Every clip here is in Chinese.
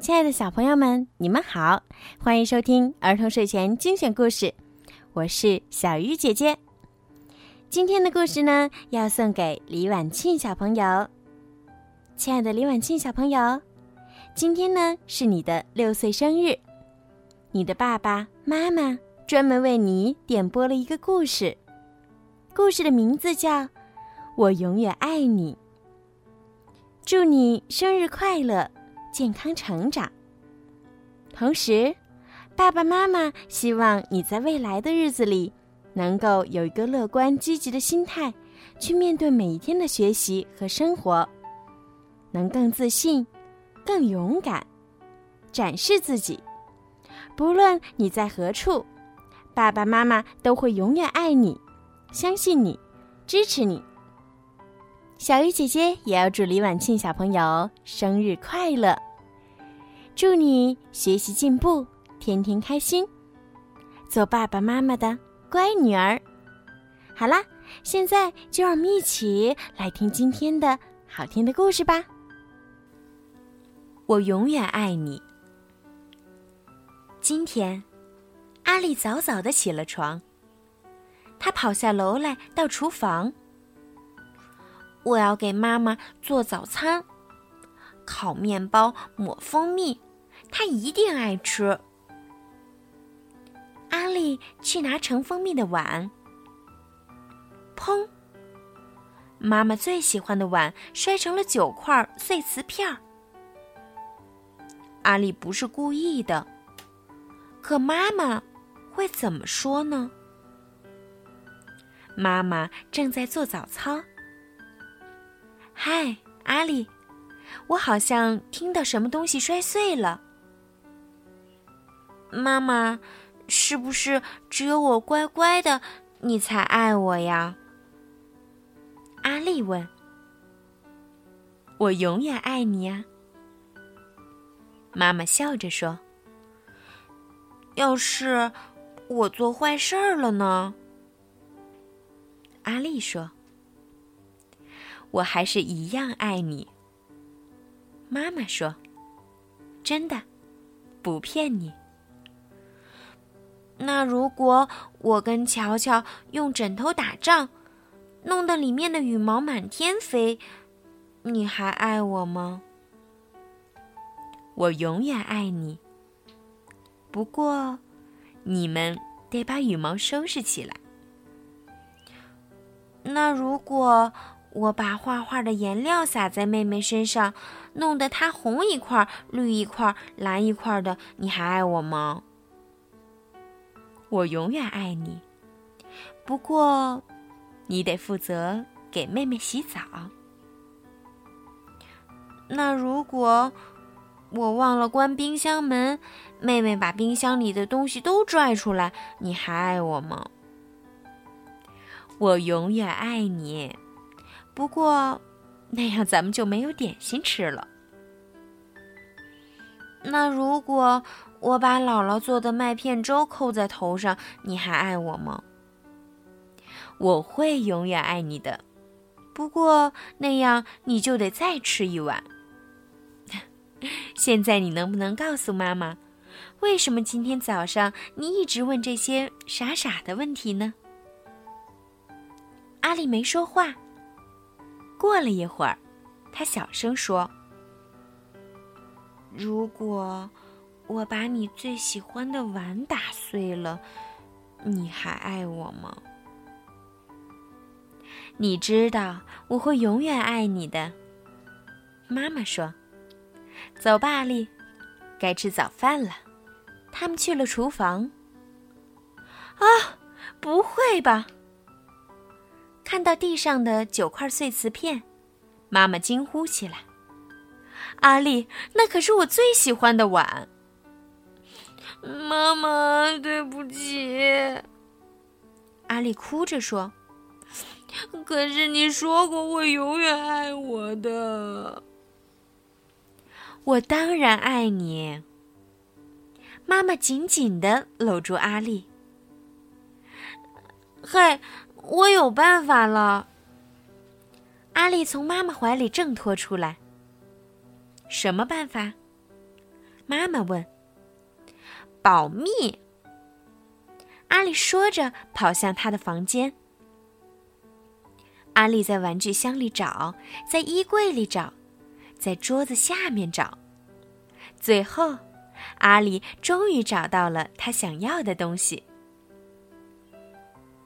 亲爱的小朋友们，你们好，欢迎收听儿童睡前精选故事，我是小鱼姐姐。今天的故事呢，要送给李婉庆小朋友。亲爱的李婉庆小朋友，今天呢是你的六岁生日，你的爸爸妈妈专门为你点播了一个故事，故事的名字叫《我永远爱你》。祝你生日快乐！健康成长。同时，爸爸妈妈希望你在未来的日子里，能够有一个乐观积极的心态，去面对每一天的学习和生活，能更自信、更勇敢，展示自己。不论你在何处，爸爸妈妈都会永远爱你，相信你，支持你。小鱼姐姐也要祝李婉庆小朋友生日快乐！祝你学习进步，天天开心，做爸爸妈妈的乖女儿。好啦，现在就让我们一起来听今天的好听的故事吧。我永远爱你。今天，阿丽早早的起了床，她跑下楼来到厨房。我要给妈妈做早餐，烤面包抹蜂蜜，他一定爱吃。阿丽去拿盛蜂蜜的碗，砰！妈妈最喜欢的碗摔成了九块碎瓷片儿。阿丽不是故意的，可妈妈会怎么说呢？妈妈正在做早操。嗨，阿丽，我好像听到什么东西摔碎了。妈妈，是不是只有我乖乖的，你才爱我呀？阿丽问。我永远爱你呀。妈妈笑着说。要是我做坏事儿了呢？阿丽说。我还是一样爱你。妈妈说：“真的，不骗你。”那如果我跟乔乔用枕头打仗，弄得里面的羽毛满天飞，你还爱我吗？我永远爱你。不过，你们得把羽毛收拾起来。那如果……我把画画的颜料洒在妹妹身上，弄得她红一块、绿一块、蓝一块的。你还爱我吗？我永远爱你。不过，你得负责给妹妹洗澡。那如果我忘了关冰箱门，妹妹把冰箱里的东西都拽出来，你还爱我吗？我永远爱你。不过，那样咱们就没有点心吃了。那如果我把姥姥做的麦片粥扣在头上，你还爱我吗？我会永远爱你的。不过那样你就得再吃一碗。现在你能不能告诉妈妈，为什么今天早上你一直问这些傻傻的问题呢？阿丽没说话。过了一会儿，他小声说：“如果我把你最喜欢的碗打碎了，你还爱我吗？”你知道我会永远爱你的，妈妈说：“走吧，阿丽，该吃早饭了。”他们去了厨房。啊，不会吧！看到地上的九块碎瓷片，妈妈惊呼起来：“阿丽，那可是我最喜欢的碗！”妈妈，对不起。阿丽哭着说：“可是你说过会永远爱我的。”我当然爱你。妈妈紧紧的搂住阿丽。嘿。我有办法了。阿丽从妈妈怀里挣脱出来。什么办法？妈妈问：“保密。”阿丽说着，跑向她的房间。阿丽在玩具箱里找，在衣柜里找，在桌子下面找，最后，阿丽终于找到了她想要的东西。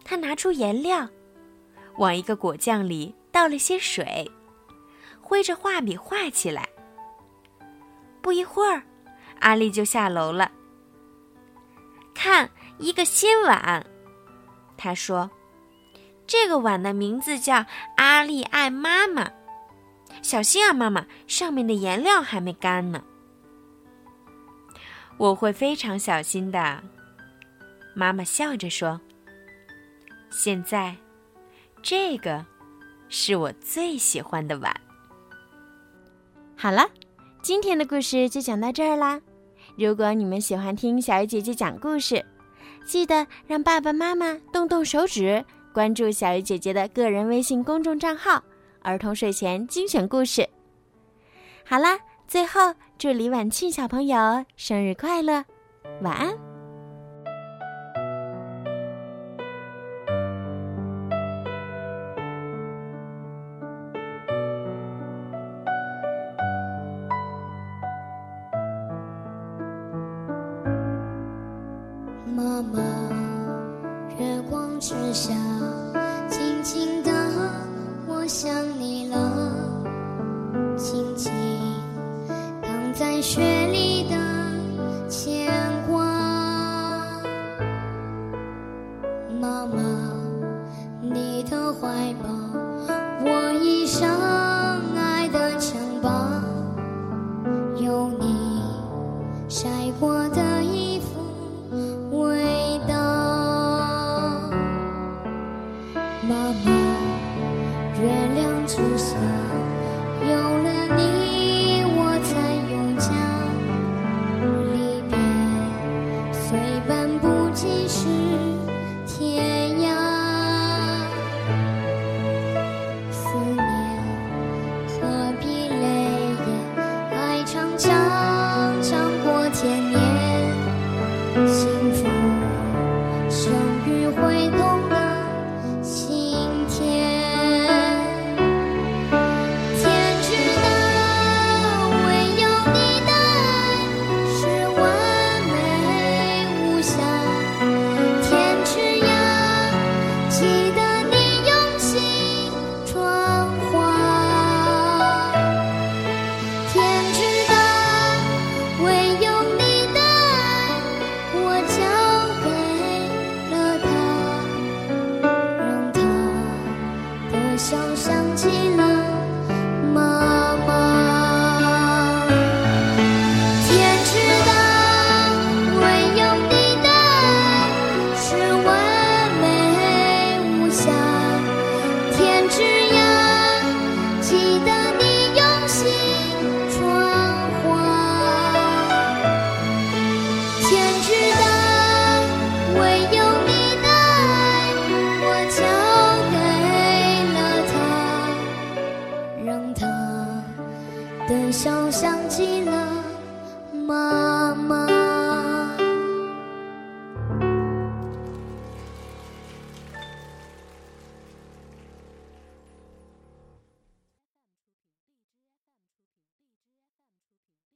她拿出颜料，往一个果酱里倒了些水，挥着画笔画起来。不一会儿，阿丽就下楼了。看。一个新碗，他说：“这个碗的名字叫阿丽爱妈妈。小心啊，妈妈，上面的颜料还没干呢。”我会非常小心的，妈妈笑着说：“现在，这个是我最喜欢的碗。”好了，今天的故事就讲到这儿啦。如果你们喜欢听小鱼姐姐讲故事，记得让爸爸妈妈动动手指，关注小鱼姐姐的个人微信公众账号“儿童睡前精选故事”。好啦，最后祝李婉庆小朋友生日快乐，晚安。妈妈，月光之下，静静的，我想你了，轻轻躺在雪里的牵挂。妈妈，你的怀抱，我一生爱的城堡，有你晒过的陪伴不只是天涯思念何必泪眼爱长长长过千年幸福生于会痛记得你用心传话天之大唯有你的爱我交给了他让他的笑像极了的笑像极了妈妈。